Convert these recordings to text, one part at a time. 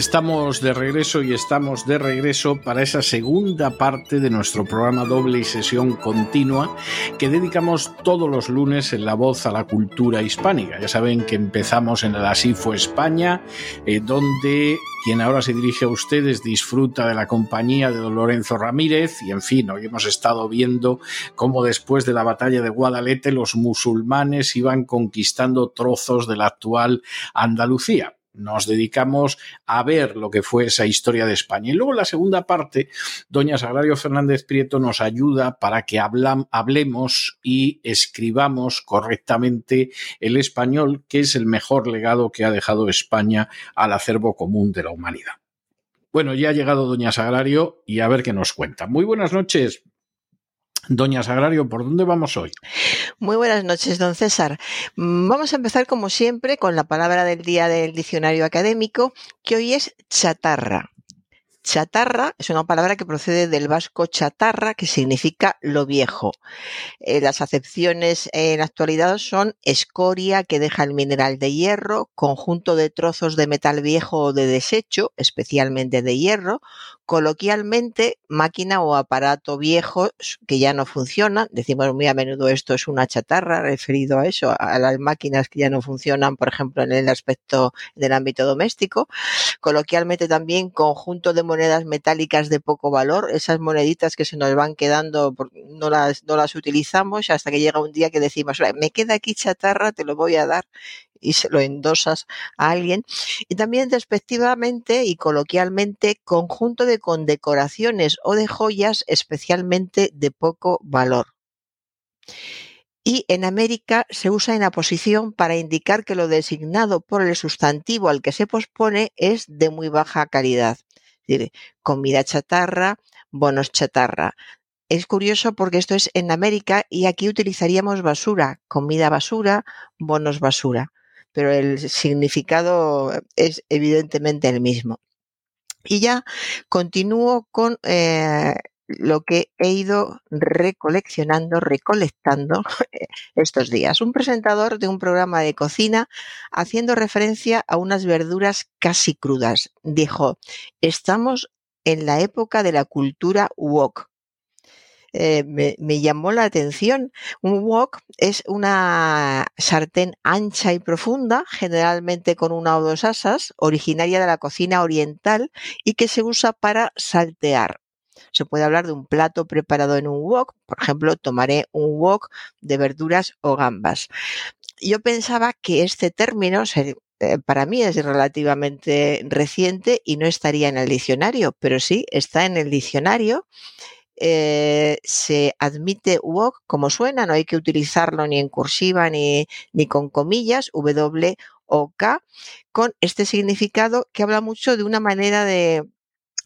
Estamos de regreso y estamos de regreso para esa segunda parte de nuestro programa doble y sesión continua que dedicamos todos los lunes en La Voz a la Cultura Hispánica. Ya saben que empezamos en el Así fue España, eh, donde quien ahora se dirige a ustedes disfruta de la compañía de don Lorenzo Ramírez y en fin, hoy hemos estado viendo cómo después de la batalla de Guadalete los musulmanes iban conquistando trozos de la actual Andalucía nos dedicamos a ver lo que fue esa historia de España. Y luego la segunda parte, doña Sagrario Fernández Prieto nos ayuda para que hablemos y escribamos correctamente el español, que es el mejor legado que ha dejado España al acervo común de la humanidad. Bueno, ya ha llegado doña Sagrario y a ver qué nos cuenta. Muy buenas noches. Doña Sagrario, ¿por dónde vamos hoy? Muy buenas noches, don César. Mm, vamos a empezar, como siempre, con la palabra del día del diccionario académico, que hoy es chatarra. Chatarra es una palabra que procede del vasco chatarra, que significa lo viejo. Eh, las acepciones en la actualidad son escoria que deja el mineral de hierro, conjunto de trozos de metal viejo o de desecho, especialmente de hierro, coloquialmente máquina o aparato viejo que ya no funciona. Decimos muy a menudo esto es una chatarra, referido a eso, a las máquinas que ya no funcionan, por ejemplo, en el aspecto del ámbito doméstico. Coloquialmente también conjunto de monedas metálicas de poco valor, esas moneditas que se nos van quedando, no las, no las utilizamos hasta que llega un día que decimos, me queda aquí chatarra, te lo voy a dar y se lo endosas a alguien. Y también despectivamente y coloquialmente conjunto de condecoraciones o de joyas especialmente de poco valor. Y en América se usa en aposición para indicar que lo designado por el sustantivo al que se pospone es de muy baja calidad. Es decir, comida chatarra, bonos chatarra. Es curioso porque esto es en América y aquí utilizaríamos basura, comida basura, bonos basura pero el significado es evidentemente el mismo. Y ya continúo con eh, lo que he ido recoleccionando, recolectando estos días. Un presentador de un programa de cocina haciendo referencia a unas verduras casi crudas. Dijo, estamos en la época de la cultura wok. Eh, me, llamó la atención. Un wok es una sartén ancha y profunda, generalmente con una o dos asas, originaria de la cocina oriental y que se usa para saltear. Se puede hablar de un plato preparado en un wok, por ejemplo, tomaré un wok de verduras o gambas. Yo pensaba que este término eh, para mí es relativamente reciente y no estaría en el diccionario, pero sí está en el diccionario eh, se admite wok como suena, no hay que utilizarlo ni en cursiva ni, ni con comillas, W o K, con este significado que habla mucho de una manera de,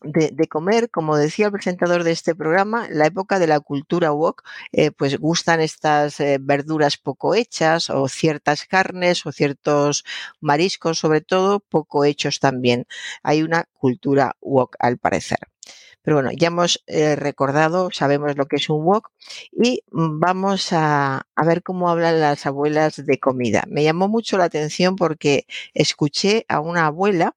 de, comer, como decía el presentador de este programa, la época de la cultura wok, eh, pues gustan estas eh, verduras poco hechas o ciertas carnes o ciertos mariscos, sobre todo, poco hechos también. Hay una cultura wok al parecer. Pero bueno, ya hemos eh, recordado, sabemos lo que es un wok y vamos a, ver cómo hablan las abuelas de comida. Me llamó mucho la atención porque escuché a una abuela,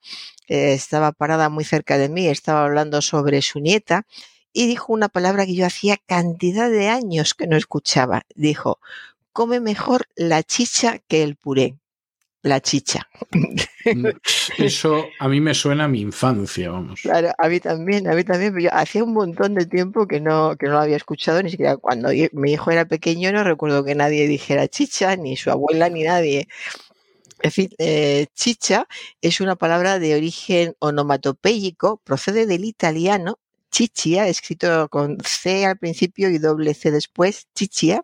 eh, estaba parada muy cerca de mí, estaba hablando sobre su nieta y dijo una palabra que yo hacía cantidad de años que no escuchaba. Dijo, come mejor la chicha que el puré la chicha. Eso a mí me suena a mi infancia, vamos. Claro, a mí también, a mí también, pero yo hacía un montón de tiempo que no, que no lo había escuchado, ni siquiera cuando mi hijo era pequeño no recuerdo que nadie dijera chicha, ni su abuela, ni nadie. En fin, eh, chicha es una palabra de origen onomatopéyico, procede del italiano chichia, escrito con C al principio y doble C después, chichia,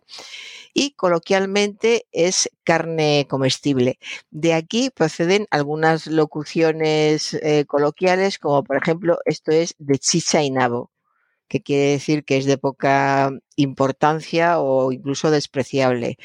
y coloquialmente es carne comestible. De aquí proceden algunas locuciones eh, coloquiales, como por ejemplo, esto es de chicha y nabo. que quiere decir que es de poca importancia o incluso despreciable.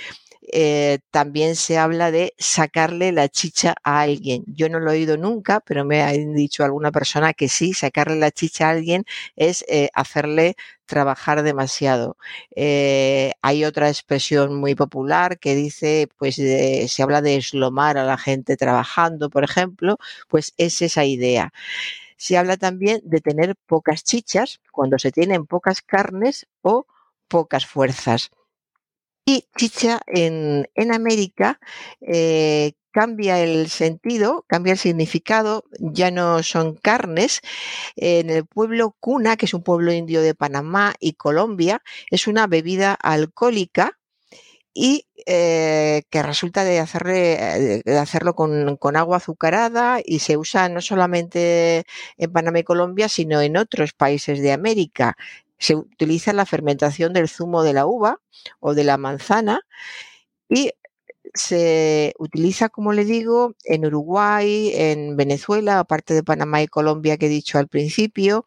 Eh, también se habla de sacarle la chicha a alguien. Yo no lo he oído nunca, pero me ha dicho alguna persona que sí, sacarle la chicha a alguien es eh, hacerle trabajar demasiado. Eh, hay otra expresión muy popular que dice, pues se habla de eslomar a la gente trabajando, por ejemplo, pues es esa idea. Se habla también de tener pocas chichas cuando se tienen pocas carnes o pocas fuerzas. Y chicha en, América eh, cambia el sentido, cambia el significado, ya no son carnes. En el pueblo Cuna, que es un pueblo indio de Panamá y Colombia, es una bebida alcohólica y eh, que resulta de, hacerlo con, agua azucarada y se usa no solamente en Panamá y Colombia, sino en otros países de América se utiliza la fermentación del zumo de la uva o de la manzana y se utiliza, como le digo, en Uruguay, en Venezuela, aparte de Panamá y Colombia que he dicho al principio.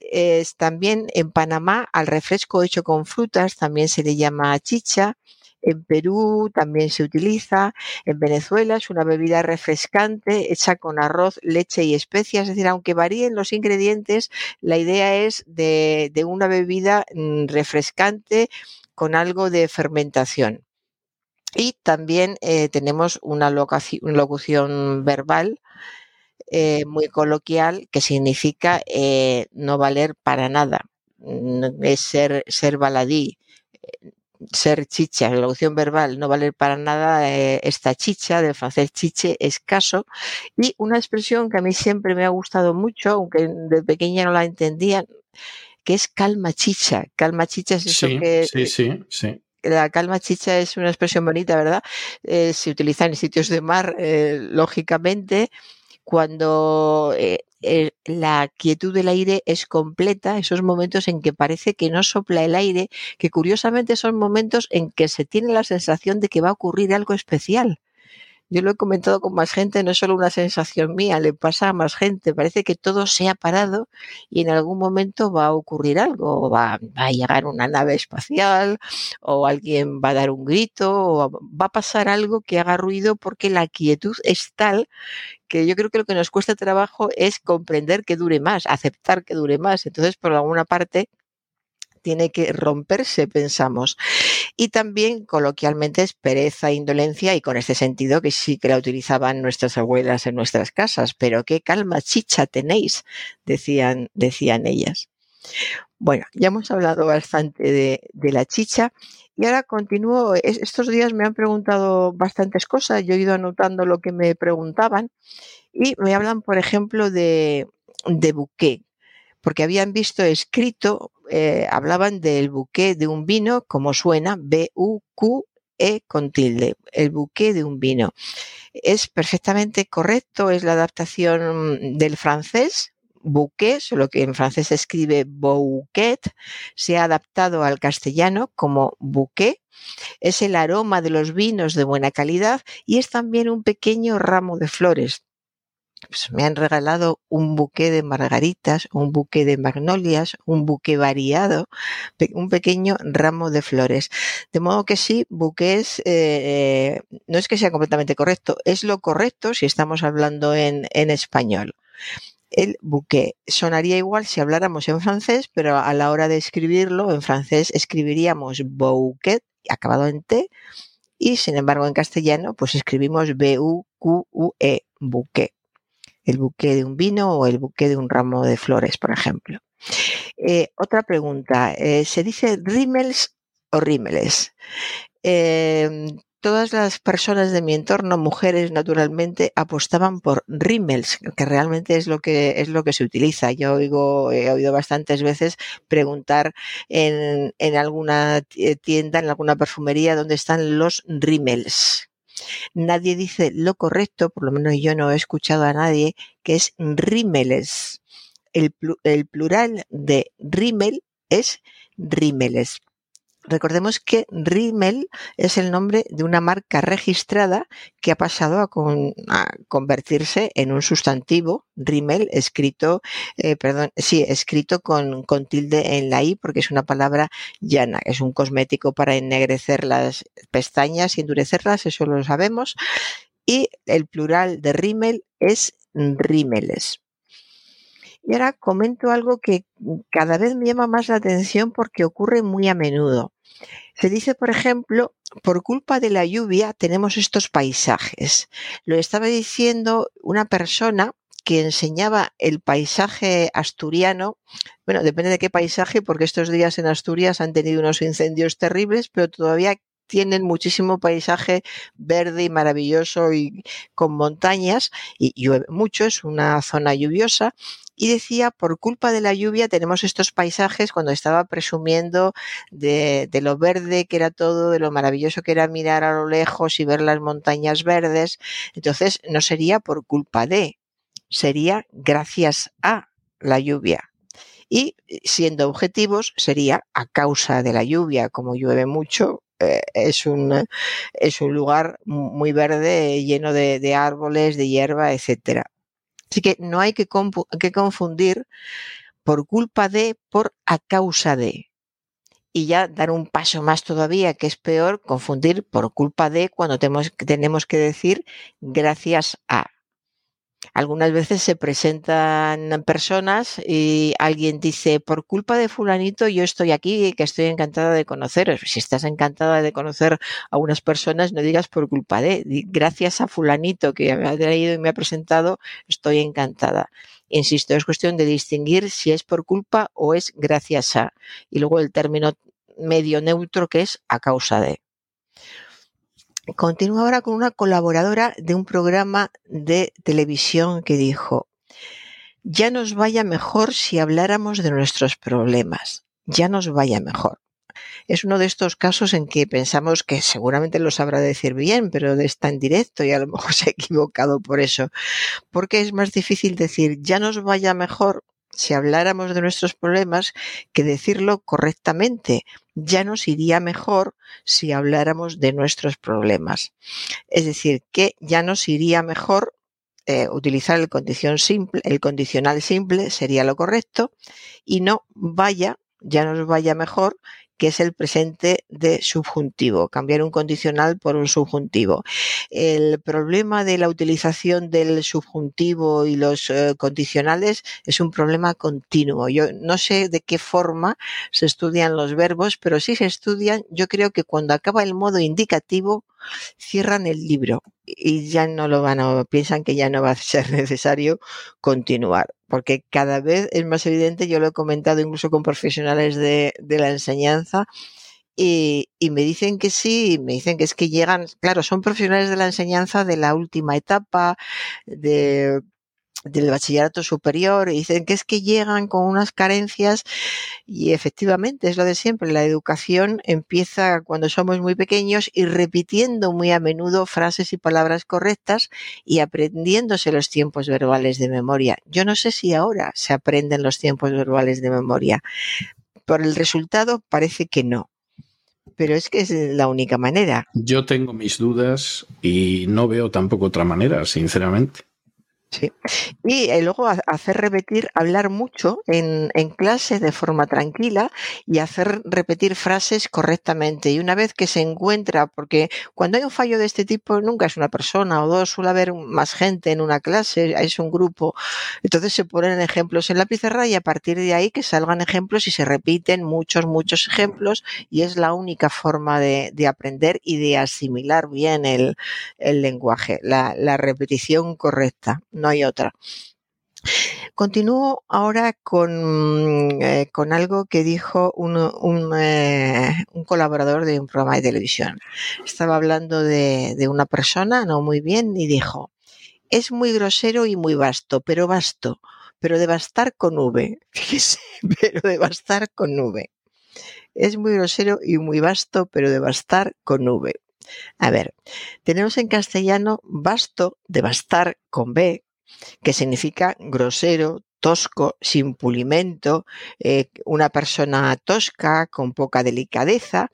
Es también en Panamá al refresco hecho con frutas también se le llama chicha en Perú también se utiliza, en Venezuela es una bebida refrescante hecha con arroz, leche y especias, es decir, aunque varíen los ingredientes, la idea es de, una bebida mm, refrescante con algo de fermentación. Y también eh, tenemos una locución, verbal eh, muy coloquial que significa eh, no valer para nada, mm, es ser, ser baladí ser chicha, la locución verbal, no valer para nada eh, esta chicha, del francés chiche, escaso, y una expresión que a mí siempre me ha gustado mucho, aunque de pequeña no la entendía, que es calma chicha. Calma chicha es eso que... Sí, sí, sí. La calma chicha es una expresión bonita, ¿verdad? Eh, se utiliza en sitios de mar, eh, lógicamente, cuando eh, la quietud del aire es completa, esos momentos en que parece que no sopla el aire, que curiosamente son momentos en que se tiene la sensación de que va a ocurrir algo especial. Yo lo he comentado con más gente, no es solo una sensación mía, le pasa a más gente. Parece que todo se ha parado y en algún momento va a ocurrir algo. Va, va a llegar una nave espacial o alguien va a dar un grito o va a pasar algo que haga ruido porque la quietud es tal que yo creo que lo que nos cuesta trabajo es comprender que dure más, aceptar que dure más. Entonces, por alguna parte, tiene que romperse, pensamos. Y también coloquialmente es pereza, indolencia y con este sentido que sí que la utilizaban nuestras abuelas en nuestras casas, pero qué calma chicha tenéis, decían, decían ellas. Bueno, ya hemos hablado bastante de, la chicha y ahora continúo. Estos días me han preguntado bastantes cosas, yo he ido anotando lo que me preguntaban y me hablan, por ejemplo, de, de buqué porque habían visto escrito, eh, hablaban del buque de un vino, como suena, B-U-Q-E con tilde, el buque de un vino. Es perfectamente correcto, es la adaptación del francés, bouquet, solo que en francés se escribe bouquet, se ha adaptado al castellano como bouquet. Es el aroma de los vinos de buena calidad y es también un pequeño ramo de flores. Pues, me han regalado un buque de margaritas, un buque de magnolias, un buque variado, un pequeño ramo de flores. De modo que sí, buques, eh, no es que sea completamente correcto, es lo correcto si estamos hablando en, en español el buque. Sonaría igual si habláramos en francés, pero a la hora de escribirlo en francés escribiríamos bouquet, acabado en T, y sin embargo en castellano pues escribimos B-U-Q-U-E, buque el buque de un vino o el buque de un ramo de flores, por ejemplo. Eh, otra pregunta, eh, ¿se dice rímels o rímeles? Em, todas las personas de mi entorno, mujeres naturalmente, apostaban por rímels, que realmente es lo que es lo que se utiliza. Yo he oído bastantes veces preguntar en, en alguna tienda, en alguna perfumería, dónde están los rímels. Nadie dice lo correcto, por lo menos yo no he escuchado a nadie, que es rímeles. El, plural de rímel es rímeles. Recordemos que Rimmel es el nombre de una marca registrada que ha pasado a, convertirse en un sustantivo, Rimmel, escrito, eh, perdón, sí, escrito con, tilde en la I porque es una palabra llana, es un cosmético para ennegrecer las pestañas y endurecerlas, eso lo sabemos. Y el plural de Rimmel es Rímeles. Y ahora comento algo que cada vez me llama más la atención porque ocurre muy a menudo. Se dice, por ejemplo, por culpa de la lluvia tenemos estos paisajes. Lo estaba diciendo una persona que enseñaba el paisaje asturiano. Bueno, depende de qué paisaje, porque estos días en Asturias han tenido unos incendios terribles, pero todavía tienen muchísimo paisaje verde y maravilloso y con montañas y llueve mucho, es una zona lluviosa y decía, por culpa de la lluvia tenemos estos paisajes cuando estaba presumiendo de, de, lo verde que era todo, de lo maravilloso que era mirar a lo lejos y ver las montañas verdes. Entonces, no sería por culpa de, sería gracias a la lluvia. Y siendo objetivos, sería a causa de la lluvia, como llueve mucho, eh, es, un, es un lugar muy verde, lleno de, de árboles, de hierba, etcétera. Así que no hay que, confundir por culpa de, por a causa de. Y ya dar un paso más todavía, que es peor, confundir por culpa de cuando tenemos, tenemos que decir gracias a. Algunas veces se presentan personas y alguien dice, por culpa de fulanito yo estoy aquí y que estoy encantada de conoceros. Si estás encantada de conocer a unas personas, no digas por culpa de, gracias a fulanito que me ha traído y me ha presentado, estoy encantada. Insisto, es cuestión de distinguir si es por culpa o es gracias a. Y luego el término medio neutro que es a causa de. Continúo ahora con una colaboradora de un programa de televisión que dijo, ya nos vaya mejor si habláramos de nuestros problemas, ya nos vaya mejor. Es uno de estos casos en que pensamos que seguramente lo sabrá decir bien, pero está en directo y a lo mejor se ha equivocado por eso. Porque es más difícil decir ya nos vaya mejor si habláramos de nuestros problemas que decirlo correctamente. Ya nos iría mejor si habláramos de nuestros problemas. Es decir, que ya nos iría mejor eh, utilizar el, condición simple, el condicional simple sería lo correcto y no vaya, ya nos vaya mejor que es el presente de subjuntivo, cambiar un condicional por un subjuntivo. El problema de la utilización del subjuntivo y los eh, condicionales es un problema continuo. Yo no sé de qué forma se estudian los verbos, pero si se estudian, yo creo que cuando acaba el modo indicativo, cierran el libro y ya no lo van a, piensan que ya no va a ser necesario continuar, porque cada vez es más evidente, yo lo he comentado incluso con profesionales de, la enseñanza, y, y, me dicen que sí, me dicen que es que llegan, claro, son profesionales de la enseñanza de la última etapa, de del bachillerato superior dicen que es que llegan con unas carencias y efectivamente es lo de siempre. La educación empieza cuando somos muy pequeños y repitiendo muy a menudo frases y palabras correctas y aprendiéndose los tiempos verbales de memoria. Yo no sé si ahora se aprenden los tiempos verbales de memoria. Por el resultado parece que no pero es que es la única manera. Yo tengo mis dudas y no veo tampoco otra manera, sinceramente. Sí. Y eh, luego hacer repetir, hablar mucho en, en, clase de forma tranquila y hacer repetir frases correctamente. Y una vez que se encuentra, porque cuando hay un fallo de este tipo nunca es una persona o dos, suele haber más gente en una clase, es un grupo. Entonces se ponen ejemplos en la pizarra y a partir de ahí que salgan ejemplos y se repiten muchos, muchos ejemplos y es la única forma de, de aprender y de asimilar bien el, el lenguaje, la, repetición correcta hay otra. Continúo ahora con, eh, con algo que dijo un, un, eh, un, colaborador de un programa de televisión. Estaba hablando de, de, una persona, no muy bien, y dijo, es muy grosero y muy vasto, pero vasto, pero de bastar con V. Fíjese, pero de bastar con V. Es muy grosero y muy vasto, pero de bastar con V. A ver, tenemos en castellano basto de bastar con B, que significa grosero, tosco, sin pulimento, eh, una persona tosca, con poca delicadeza,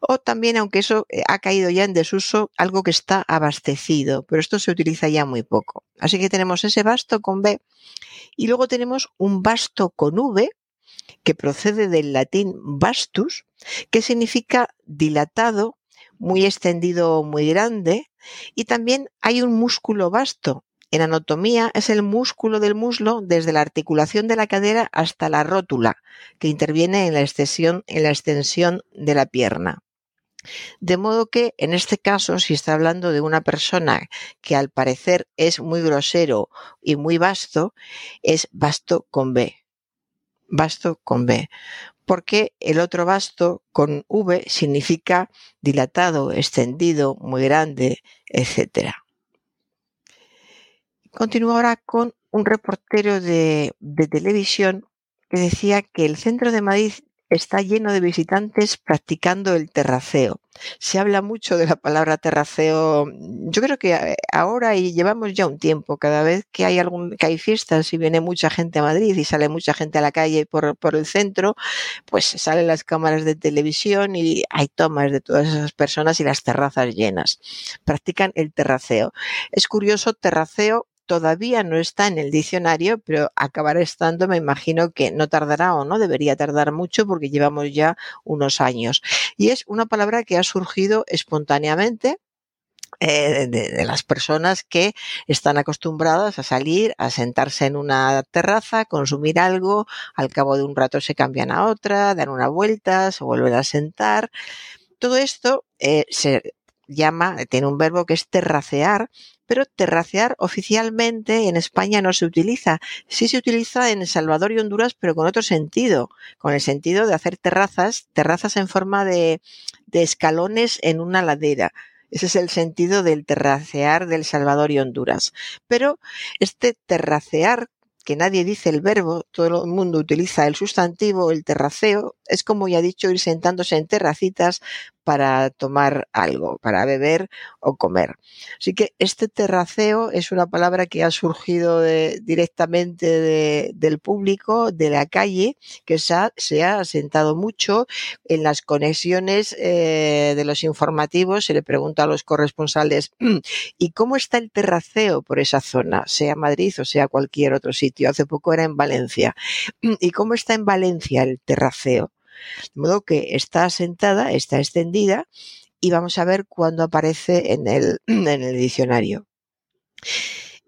o también, aunque eso eh, ha caído ya en desuso, algo que está abastecido, pero esto se utiliza ya muy poco. Así que tenemos ese basto con B y luego tenemos un basto con V, que procede del latín vastus, que significa dilatado, muy extendido, muy grande, y también hay un músculo vasto, en anatomía es el músculo del muslo desde la articulación de la cadera hasta la rótula, que interviene en la extensión, en la de la pierna. De modo que, en este caso, si está hablando de una persona que al parecer es muy grosero y muy vasto, es vasto con B. Vasto con B. Porque el otro vasto con V significa dilatado, extendido, muy grande, etcétera. Continúo ahora con un reportero de, televisión que decía que el centro de Madrid está lleno de visitantes practicando el terraceo. Se habla mucho de la palabra terraceo. Yo creo que eh, ahora y llevamos ya un tiempo, cada vez que hay algún que hay fiestas y viene mucha gente a Madrid y sale mucha gente a la calle por, por el centro, pues salen las cámaras de televisión y hay tomas de todas esas personas y las terrazas llenas. Practican el terraceo. Es curioso, terraceo todavía no está en el diccionario, pero acabará estando, me imagino que no tardará o no debería tardar mucho porque llevamos ya unos años. Y es una palabra que ha surgido espontáneamente eh, de, las personas que están acostumbradas a salir, a sentarse en una terraza, consumir algo, al cabo de un rato se cambian a otra, dan una vuelta, se vuelven a sentar. Todo esto eh, se llama, tiene un verbo que es terracear, pero terracear oficialmente en España no se utiliza. Sí se utiliza en El Salvador y Honduras, pero con otro sentido, con el sentido de hacer terrazas, terrazas en forma de, de escalones en una ladera. Ese es el sentido del terracear del Salvador y Honduras. Pero este terracear que nadie dice el verbo, todo el mundo utiliza el sustantivo, el terraceo, es como ya he dicho, ir sentándose en terracitas para tomar algo, para beber o comer. Así que este terraceo es una palabra que ha surgido directamente del público, de la calle, que se ha, asentado mucho en las conexiones eh, de los informativos. Se le pregunta a los corresponsales, ¿y cómo está el terraceo por esa zona, sea Madrid o sea cualquier otro sitio? Hace poco era en Valencia. ¿Y cómo está en Valencia el terraceo? De modo que está sentada, está extendida y vamos a ver cuándo aparece en el, diccionario.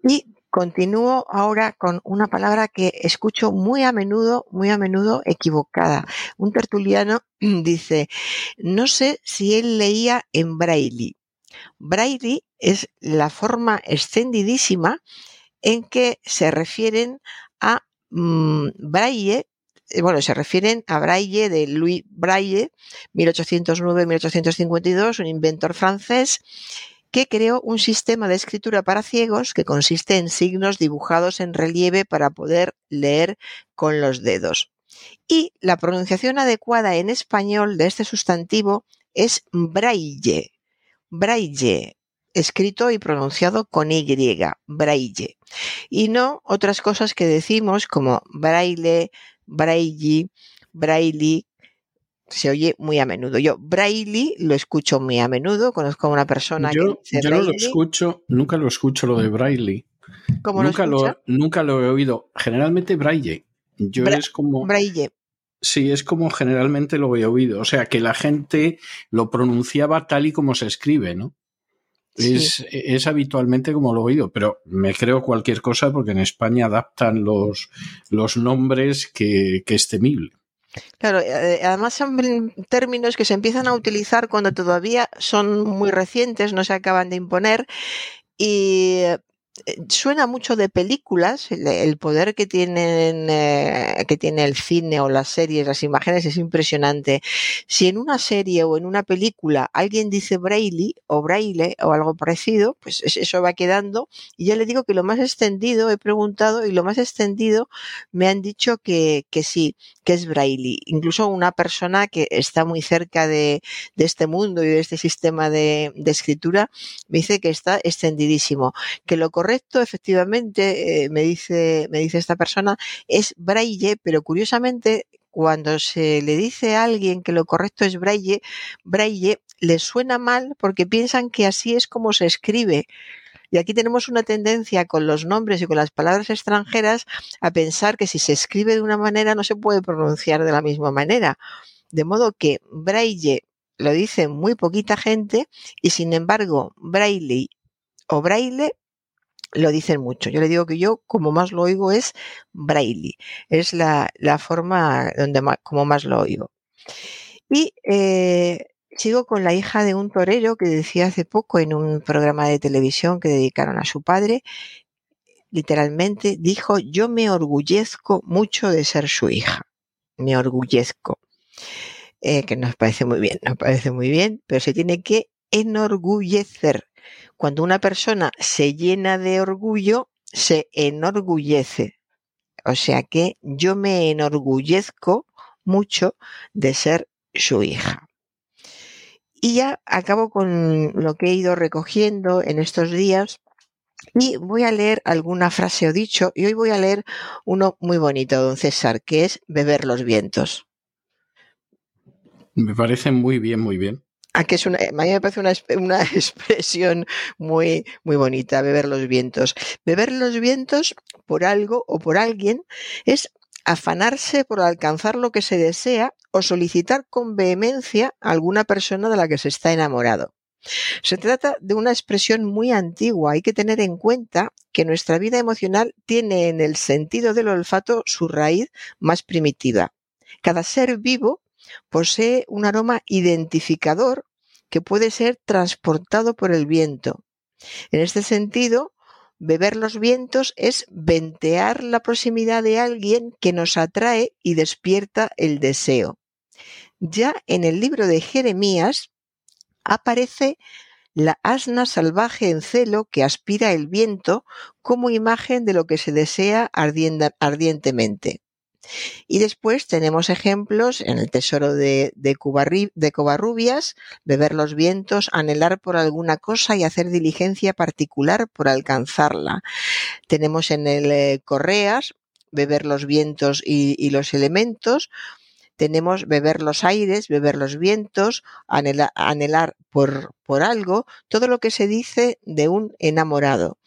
Y continúo ahora con una palabra que escucho muy a menudo, muy a menudo equivocada. Un tertuliano dice, no sé si él leía en braille. Braille es la forma extendidísima en que se refieren a mm, braille bueno, se refieren a Braille de Louis Braille, 1809-1852, un inventor francés que creó un sistema de escritura para ciegos que consiste en signos dibujados en relieve para poder leer con los dedos. Y la pronunciación adecuada en español de este sustantivo es braille. Braille, escrito y pronunciado con Y, braille. Y no otras cosas que decimos como braille, Braille, Braille, se oye muy a menudo. Yo Braille lo escucho muy a menudo, conozco a una persona que dice Yo no lo escucho, nunca lo escucho lo de Braille. ¿Cómo nunca lo, nunca lo he oído. Generalmente Braille. Yo es como Braille. Sí, es como generalmente lo he oído. O sea, que la gente lo pronunciaba tal y como se escribe, ¿no? Es, habitualmente como lo he oído, pero me creo cualquier cosa porque en España adaptan los, los nombres que, que es temible. Claro, eh, además son términos que se empiezan a utilizar cuando todavía son muy recientes, no se acaban de imponer y suena mucho de películas, el, poder que tienen eh, que tiene el cine o las series, las imágenes es impresionante. Si en una serie o en una película alguien dice Braille o Braille o algo parecido, pues eso va quedando. Y ya le digo que lo más extendido, he preguntado y lo más extendido me han dicho que, que sí, que es Braille. Incluso una persona que está muy cerca de, de este mundo y de este sistema de, de escritura me dice que está extendidísimo, que lo correcto correcto, efectivamente, eh, me, dice, me dice esta persona, es braille, pero curiosamente cuando se le dice a alguien que lo correcto es braille, braille le suena mal porque piensan que así es como se escribe. Y aquí tenemos una tendencia con los nombres y con las palabras extranjeras a pensar que si se escribe de una manera no se puede pronunciar de la misma manera. De modo que braille lo dice muy poquita gente y sin embargo braille o braille lo dicen mucho. Yo le digo que yo como más lo oigo es braille. Es la, forma donde como más lo oigo. Y eh, sigo con la hija de un torero que decía hace poco en un programa de televisión que dedicaron a su padre, literalmente dijo, yo me orgullezco mucho de ser su hija. Me orgullezco. Eh, que nos parece muy bien, nos parece muy bien, pero se tiene que enorgullecer. Cuando una persona se llena de orgullo, se enorgullece. O sea que yo me enorgullezco mucho de ser su hija. Y ya acabo con lo que he ido recogiendo en estos días y voy a leer alguna frase o dicho y hoy voy a leer uno muy bonito, don César, que es beber los vientos. Me parece muy bien, muy bien. Ah, que es una, a mí me parece una, una, expresión muy, muy bonita, beber los vientos. Beber los vientos por algo o por alguien es afanarse por alcanzar lo que se desea o solicitar con vehemencia a alguna persona de la que se está enamorado. Se trata de una expresión muy antigua. Hay que tener en cuenta que nuestra vida emocional tiene en el sentido del olfato su raíz más primitiva. Cada ser vivo Posee un aroma identificador que puede ser transportado por el viento. En este sentido, beber los vientos es ventear la proximidad de alguien que nos atrae y despierta el deseo. Ya en el libro de Jeremías aparece la asna salvaje en celo que aspira el viento como imagen de lo que se desea ardientemente. Y después tenemos ejemplos en el tesoro de, de, de Covarrubias, beber los vientos, anhelar por alguna cosa y hacer diligencia particular por alcanzarla. Tenemos en el eh, Correas, beber los vientos y, y los elementos, tenemos beber los aires, beber los vientos, anhelar, por, por, algo, todo lo que se dice de un enamorado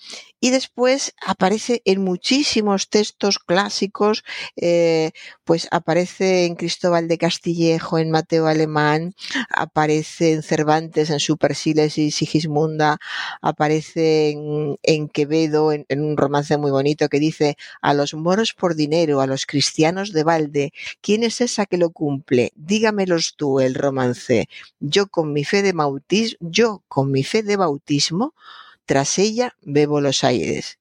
y después aparece en muchísimos textos clásicos, eh, pues aparece en Cristóbal de Castillejo, en Mateo Alemán, aparece en Cervantes, en Supersiles y Sigismunda, aparece en, Quevedo, en, en, un romance muy bonito que dice, a los moros por dinero, a los cristianos de balde, ¿quién es esa que lo cumple? Dígamelos tú, el romance. Yo con mi fe de bautismo, yo con mi fe de bautismo, tras ella bebo los aires.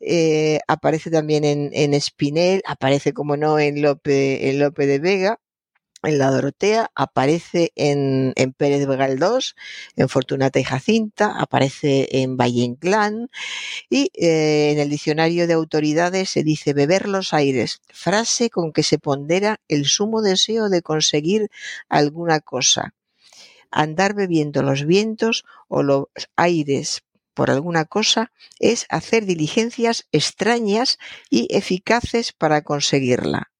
Eh, aparece también en, en, Espinel, aparece como no en Lope, de Vega, en la Dorotea, aparece en, en Pérez Galdós, en Fortunata y Jacinta, aparece en Valle Inclán y eh, en el diccionario de autoridades se dice beber los aires, frase con que se pondera el sumo deseo de conseguir alguna cosa. Andar bebiendo los vientos o los aires por alguna cosa es hacer diligencias extrañas y eficaces para conseguirla.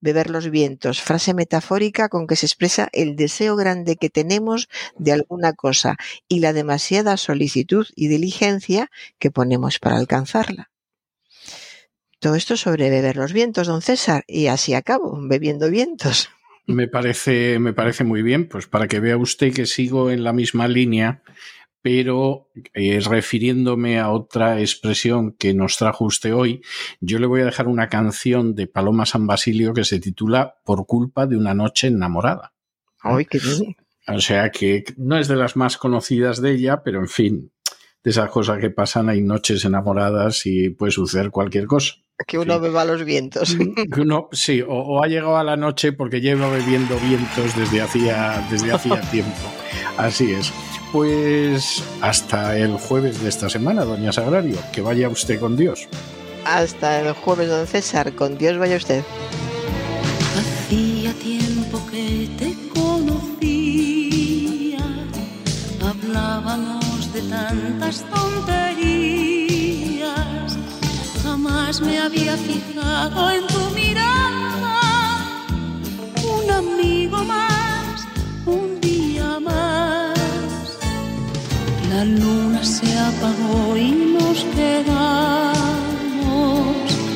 Beber los vientos, frase metafórica con que se expresa el deseo grande que tenemos de alguna cosa y la demasiada solicitud y diligencia que ponemos para alcanzarla. Todo esto sobre beber los vientos, don César, y así acabo, bebiendo vientos. Me parece, me parece muy bien, pues para que vea usted que sigo en la misma línea pero eh, refiriéndome a otra expresión que nos trajo usted hoy, yo le voy a dejar una canción de Paloma San Basilio que se titula Por culpa de una noche enamorada. ¡Ay, qué bien! O sea que no es de las más conocidas de ella, pero en fin, de esas cosas que pasan, hay noches enamoradas y puede suceder cualquier cosa. Que uno beba los vientos. Uno, sí, o, o, ha llegado a la noche porque lleva bebiendo vientos desde hacía, desde hacía tiempo. Así es. Pues hasta el jueves de esta semana, doña Sagrario. Que vaya usted con Dios. Hasta el jueves, don César. Con Dios vaya usted. Hacía tiempo que te conocía. Hablábamos de tantas tonterías Jamás me había fijado en tu mirada. Un amigo más, un día más. La luna se apagó y nos quedamos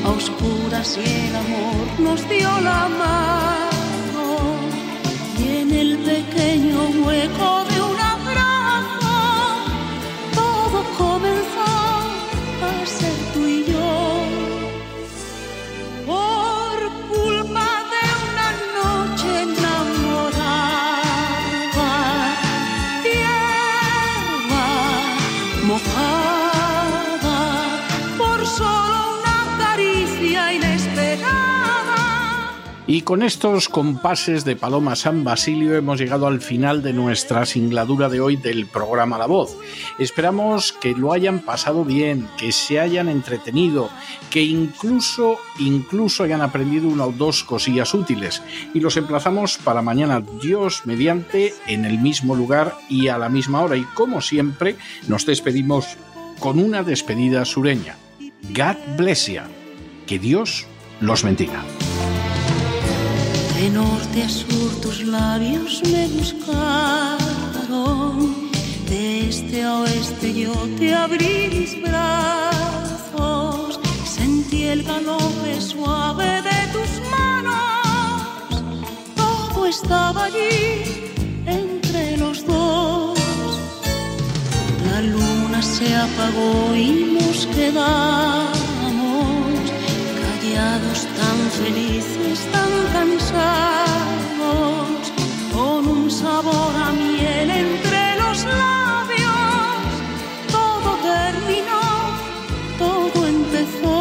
a oscuras y el amor nos dio la mano. Y en el pequeño hueco Y con estos compases de Paloma San Basilio hemos llegado al final de nuestra singladura de hoy del programa La Voz. Esperamos que lo hayan pasado bien, que se hayan entretenido, que incluso, incluso hayan aprendido una o dos cosillas útiles. Y los emplazamos para mañana, Dios mediante, en el mismo lugar y a la misma hora. Y como siempre, nos despedimos con una despedida sureña. God bless you. Que Dios los bendiga. De norte a sur tus labios me buscaron, de este a oeste yo te abrí mis brazos, sentí el galope suave de tus manos, todo estaba allí entre los dos. La luna se apagó y nos quedamos felices, tan cansados, con un sabor a miel entre los labios. Todo terminó, todo empezó.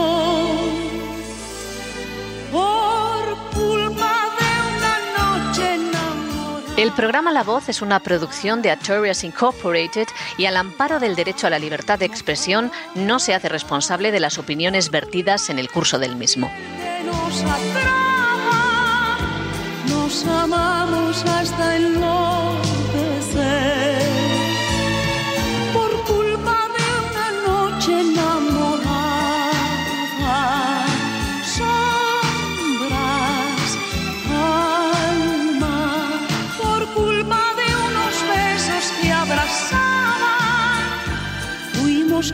Por culpa de una noche enamorada. El programa La Voz es una producción de Artorias Incorporated y al amparo del derecho a la libertad de expresión no se hace responsable de las opiniones vertidas en el curso del mismo. Nos atrapa, nos amamos hasta enloquecer. Por culpa de una noche enamorada, sombras, alma, por culpa de unos besos que abrazaban, fuimos